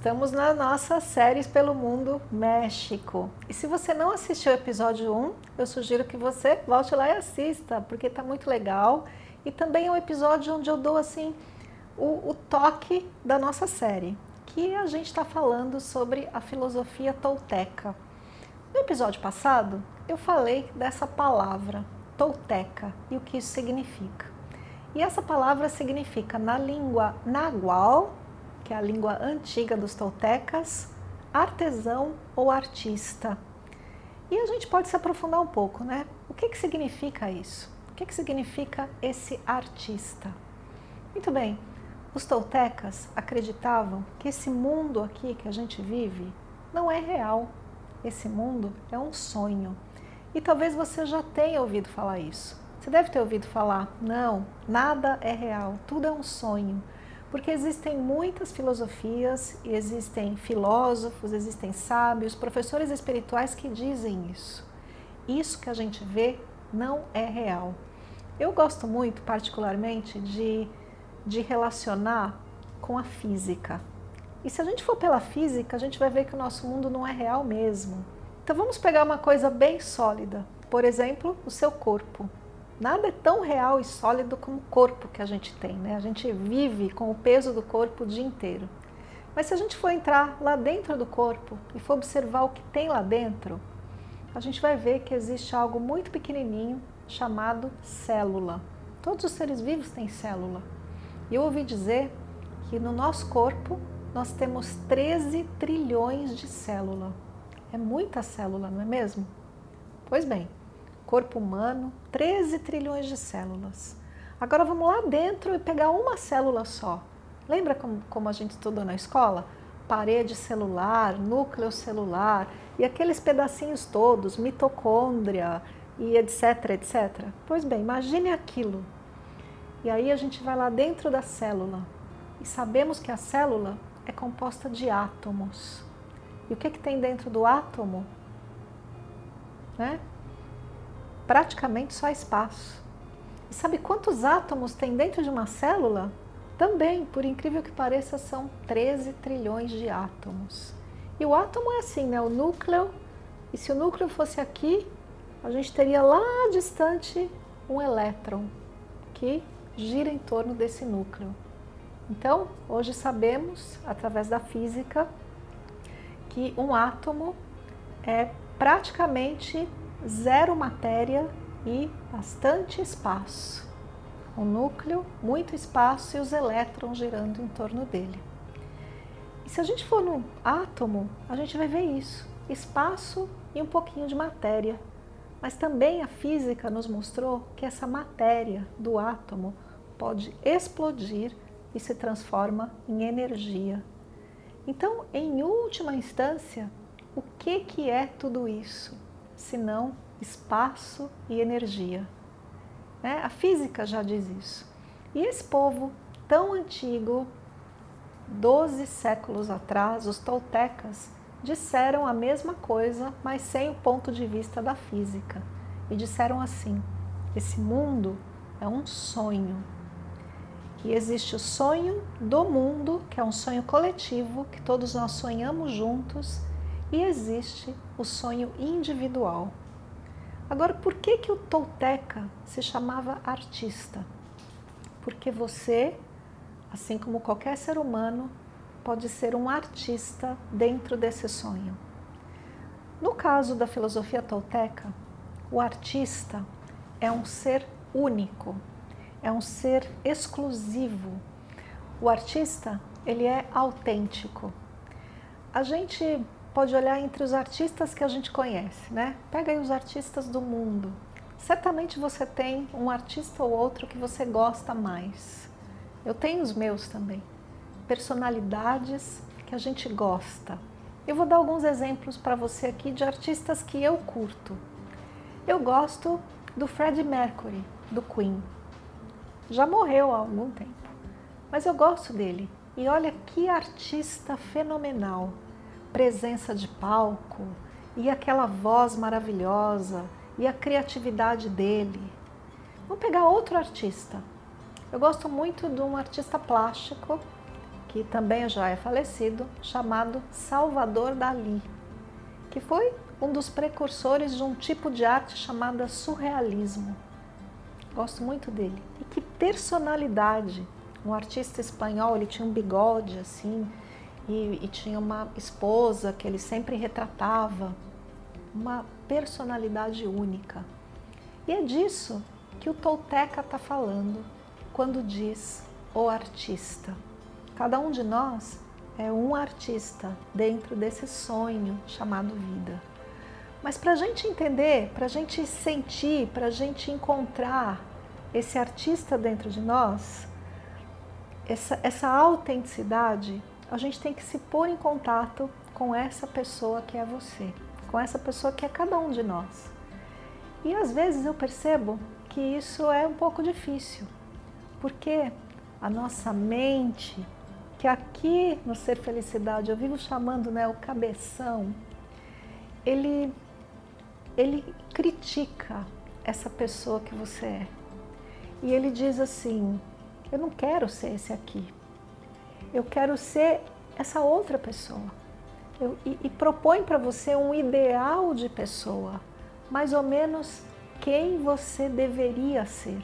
Estamos na nossa séries pelo mundo México. E se você não assistiu o episódio 1, eu sugiro que você volte lá e assista, porque está muito legal. E também é um episódio onde eu dou assim o, o toque da nossa série, que a gente está falando sobre a filosofia tolteca. No episódio passado, eu falei dessa palavra, tolteca, e o que isso significa. E essa palavra significa na língua nagual, que é a língua antiga dos toltecas, artesão ou artista. E a gente pode se aprofundar um pouco, né? O que, que significa isso? O que, que significa esse artista? Muito bem, os toltecas acreditavam que esse mundo aqui que a gente vive não é real. Esse mundo é um sonho. E talvez você já tenha ouvido falar isso. Você deve ter ouvido falar: não, nada é real, tudo é um sonho. Porque existem muitas filosofias, existem filósofos, existem sábios, professores espirituais que dizem isso. Isso que a gente vê não é real. Eu gosto muito, particularmente, de, de relacionar com a física. E se a gente for pela física, a gente vai ver que o nosso mundo não é real mesmo. Então vamos pegar uma coisa bem sólida, por exemplo, o seu corpo. Nada é tão real e sólido como o corpo que a gente tem, né? A gente vive com o peso do corpo o dia inteiro. Mas se a gente for entrar lá dentro do corpo e for observar o que tem lá dentro, a gente vai ver que existe algo muito pequenininho chamado célula. Todos os seres vivos têm célula. E eu ouvi dizer que no nosso corpo nós temos 13 trilhões de célula. É muita célula, não é mesmo? Pois bem, corpo humano, 13 trilhões de células. Agora vamos lá dentro e pegar uma célula só. Lembra como, como a gente estudou na escola? Parede celular, núcleo celular e aqueles pedacinhos todos, mitocôndria e etc, etc. Pois bem, imagine aquilo. E aí a gente vai lá dentro da célula e sabemos que a célula é composta de átomos. E o que, que tem dentro do átomo? Né? Praticamente só espaço. E sabe quantos átomos tem dentro de uma célula? Também, por incrível que pareça, são 13 trilhões de átomos. E o átomo é assim, né? O núcleo. E se o núcleo fosse aqui, a gente teria lá distante um elétron que gira em torno desse núcleo. Então, hoje sabemos, através da física, que um átomo é praticamente zero matéria e bastante espaço. O núcleo, muito espaço e os elétrons girando em torno dele. E se a gente for no átomo, a gente vai ver isso: espaço e um pouquinho de matéria. Mas também a física nos mostrou que essa matéria do átomo pode explodir e se transforma em energia. Então, em última instância, o que, que é tudo isso? Senão espaço e energia. Né? A física já diz isso. E esse povo tão antigo, 12 séculos atrás, os toltecas, disseram a mesma coisa, mas sem o ponto de vista da física. E disseram assim: esse mundo é um sonho. E existe o sonho do mundo, que é um sonho coletivo, que todos nós sonhamos juntos, e existe o sonho individual. Agora, por que, que o Tolteca se chamava artista? Porque você, assim como qualquer ser humano, pode ser um artista dentro desse sonho. No caso da filosofia tolteca, o artista é um ser único, é um ser exclusivo. O artista, ele é autêntico. A gente pode olhar entre os artistas que a gente conhece, né? Pega aí os artistas do mundo. Certamente você tem um artista ou outro que você gosta mais. Eu tenho os meus também. Personalidades que a gente gosta. Eu vou dar alguns exemplos para você aqui de artistas que eu curto. Eu gosto do Freddie Mercury, do Queen. Já morreu há algum tempo, mas eu gosto dele. E olha que artista fenomenal! Presença de palco e aquela voz maravilhosa e a criatividade dele. Vamos pegar outro artista. Eu gosto muito de um artista plástico que também já é falecido, chamado Salvador Dali, que foi um dos precursores de um tipo de arte chamada surrealismo. Gosto muito dele. E que personalidade! Um artista espanhol, ele tinha um bigode assim, e, e tinha uma esposa que ele sempre retratava. Uma personalidade única. E é disso que o Tolteca está falando quando diz o artista. Cada um de nós é um artista dentro desse sonho chamado vida. Mas para a gente entender, para a gente sentir, para a gente encontrar esse artista dentro de nós, essa, essa autenticidade, a gente tem que se pôr em contato com essa pessoa que é você, com essa pessoa que é cada um de nós. E às vezes eu percebo que isso é um pouco difícil, porque a nossa mente, que aqui no Ser Felicidade eu vivo chamando né, o cabeção, ele ele critica essa pessoa que você é. E ele diz assim: Eu não quero ser esse aqui. Eu quero ser essa outra pessoa. Eu, e, e propõe para você um ideal de pessoa, mais ou menos quem você deveria ser.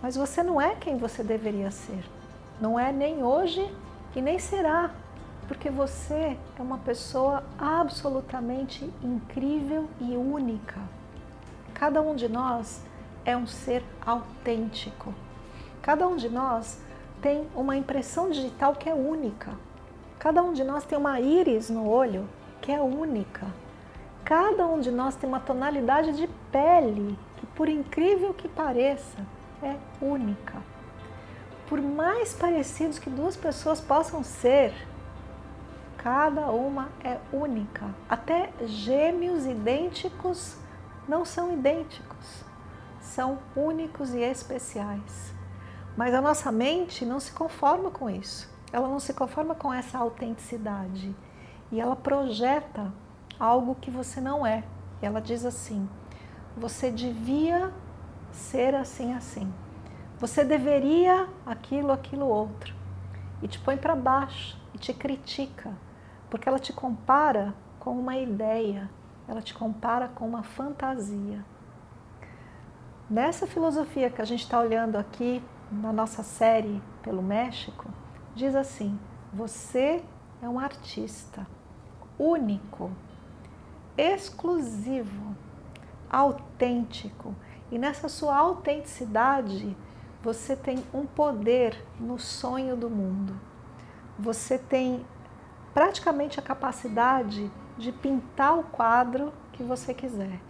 Mas você não é quem você deveria ser. Não é nem hoje e nem será porque você é uma pessoa absolutamente incrível e única. Cada um de nós é um ser autêntico. Cada um de nós tem uma impressão digital que é única. Cada um de nós tem uma íris no olho que é única. Cada um de nós tem uma tonalidade de pele que, por incrível que pareça, é única. Por mais parecidos que duas pessoas possam ser, cada uma é única. Até gêmeos idênticos não são idênticos, são únicos e especiais. Mas a nossa mente não se conforma com isso, ela não se conforma com essa autenticidade e ela projeta algo que você não é. E ela diz assim: você devia ser assim, assim. Você deveria aquilo, aquilo outro. E te põe para baixo e te critica porque ela te compara com uma ideia, ela te compara com uma fantasia. Nessa filosofia que a gente está olhando aqui na nossa série pelo México, diz assim: você é um artista único, exclusivo, autêntico. E nessa sua autenticidade, você tem um poder no sonho do mundo. Você tem praticamente a capacidade de pintar o quadro que você quiser,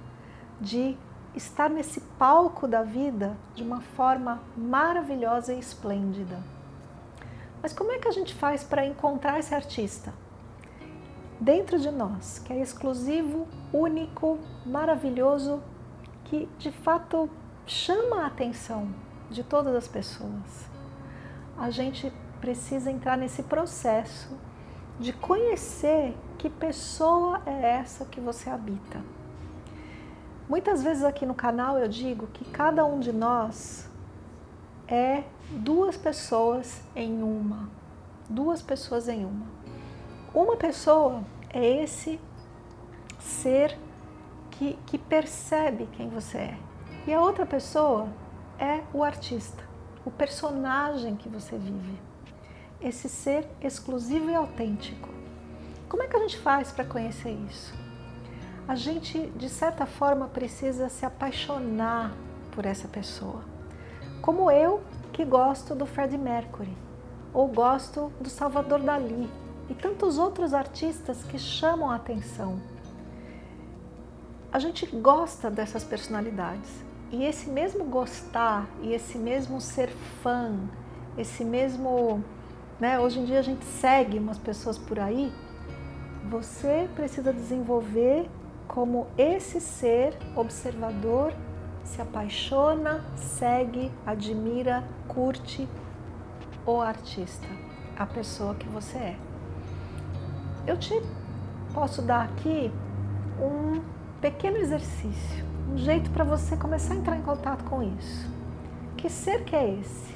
de estar nesse palco da vida de uma forma maravilhosa e esplêndida. Mas como é que a gente faz para encontrar esse artista? Dentro de nós, que é exclusivo, único, maravilhoso, que de fato chama a atenção de todas as pessoas. A gente precisa entrar nesse processo de conhecer que pessoa é essa que você habita. Muitas vezes aqui no canal eu digo que cada um de nós é duas pessoas em uma. Duas pessoas em uma. Uma pessoa é esse ser que, que percebe quem você é. E a outra pessoa é o artista, o personagem que você vive esse ser exclusivo e autêntico. Como é que a gente faz para conhecer isso? A gente, de certa forma, precisa se apaixonar por essa pessoa. Como eu, que gosto do Freddie Mercury, ou gosto do Salvador Dali e tantos outros artistas que chamam a atenção. A gente gosta dessas personalidades e esse mesmo gostar e esse mesmo ser fã, esse mesmo né? Hoje em dia a gente segue umas pessoas por aí. Você precisa desenvolver como esse ser observador se apaixona, segue, admira, curte o artista, a pessoa que você é. Eu te posso dar aqui um pequeno exercício, um jeito para você começar a entrar em contato com isso. Que ser que é esse?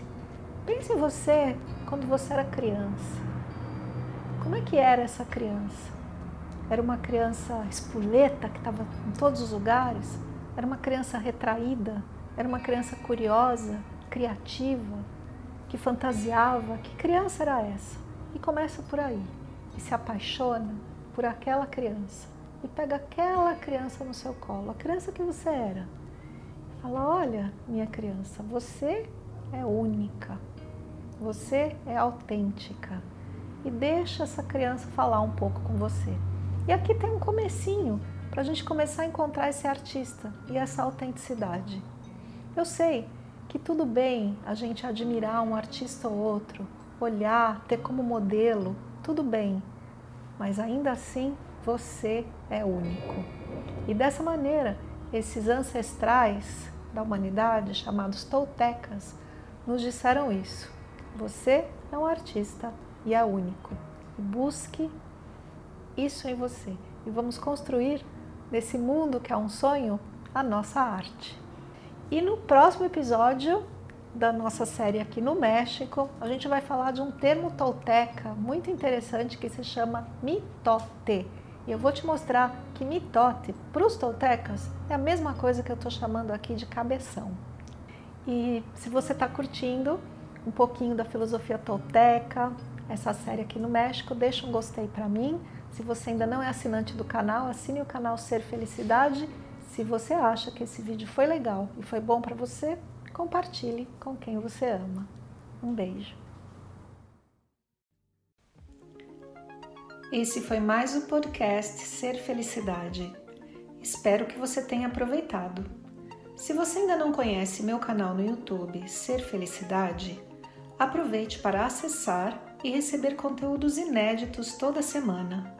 Pense em você quando você era criança. Como é que era essa criança? Era uma criança espoleta que estava em todos os lugares? Era uma criança retraída? Era uma criança curiosa, criativa, que fantasiava? Que criança era essa? E começa por aí. E se apaixona por aquela criança. E pega aquela criança no seu colo, a criança que você era. Fala: Olha, minha criança, você é única. Você é autêntica. E deixa essa criança falar um pouco com você. E aqui tem um comecinho para a gente começar a encontrar esse artista e essa autenticidade. Eu sei que tudo bem a gente admirar um artista ou outro, olhar, ter como modelo, tudo bem, mas ainda assim você é único. E dessa maneira, esses ancestrais da humanidade, chamados toltecas, nos disseram isso. Você é um artista e é único. busque isso em você. E vamos construir nesse mundo que é um sonho a nossa arte. E no próximo episódio da nossa série aqui no México, a gente vai falar de um termo tolteca muito interessante que se chama mitote. E eu vou te mostrar que mitote para os toltecas é a mesma coisa que eu estou chamando aqui de cabeção. E se você está curtindo um pouquinho da filosofia tolteca, essa série aqui no México, deixa um gostei para mim. Se você ainda não é assinante do canal, assine o canal Ser Felicidade. Se você acha que esse vídeo foi legal e foi bom para você, compartilhe com quem você ama. Um beijo. Esse foi mais o podcast Ser Felicidade. Espero que você tenha aproveitado. Se você ainda não conhece meu canal no YouTube Ser Felicidade, aproveite para acessar e receber conteúdos inéditos toda semana.